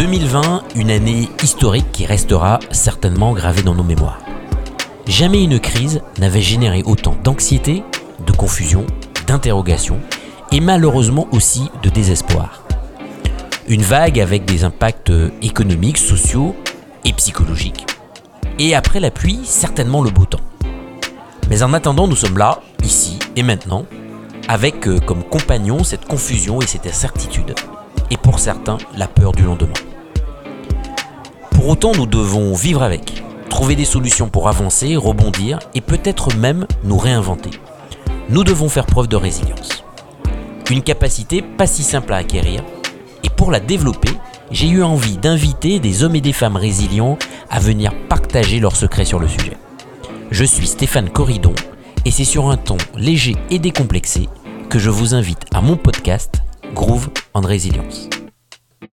2020, une année historique qui restera certainement gravée dans nos mémoires. Jamais une crise n'avait généré autant d'anxiété, de confusion, d'interrogation et malheureusement aussi de désespoir. Une vague avec des impacts économiques, sociaux et psychologiques. Et après la pluie, certainement le beau temps. Mais en attendant, nous sommes là, ici et maintenant, avec euh, comme compagnon cette confusion et cette incertitude, et pour certains la peur du lendemain. Pour autant, nous devons vivre avec, trouver des solutions pour avancer, rebondir et peut-être même nous réinventer. Nous devons faire preuve de résilience. Une capacité pas si simple à acquérir, et pour la développer, j'ai eu envie d'inviter des hommes et des femmes résilients à venir partager leurs secrets sur le sujet. Je suis Stéphane Corridon et c'est sur un ton léger et décomplexé que je vous invite à mon podcast Groove en résilience.